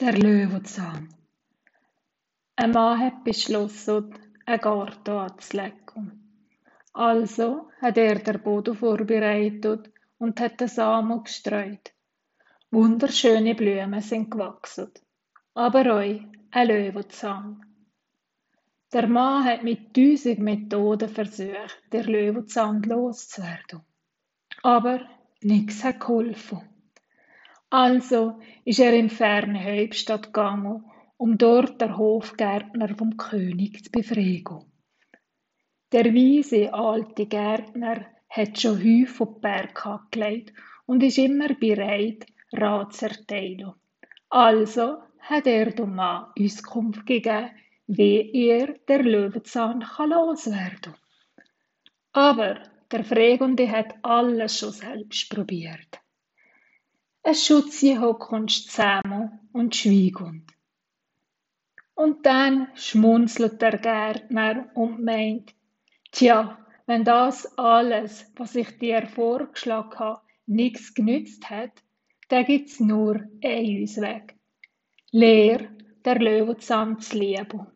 Der Löwenzahn. Ein Mann hat beschlossen, einen Garten anzulegen. Also hat er den Boden vorbereitet und hat den Samen gestreut. Wunderschöne Blumen sind gewachsen, aber auch ein Löwenzahn. Der Mann hat mit tausend Methoden versucht, den Löwenzahn loszuwerden. Aber nichts hat geholfen. Also ist er in ferne Hauptstadt gegangen, um dort der Hofgärtner vom König zu befragen. Der weise alte Gärtner hat schon häufig auf Berg angelegt und ist immer bereit, Rat zu erteilen. Also hat er dem Mann Auskunft gegeben, wie er der Löwenzahn kann loswerden Aber der Fragende hat alles schon selbst probiert. Es schütze hockend zusammen und schweigend. Und dann schmunzelt der Gärtner und meint, tja, wenn das alles, was ich dir vorgeschlagen habe, nichts genützt hat, dann gibt's nur einen Ausweg. Lehr der Löwenzahn zu lieben.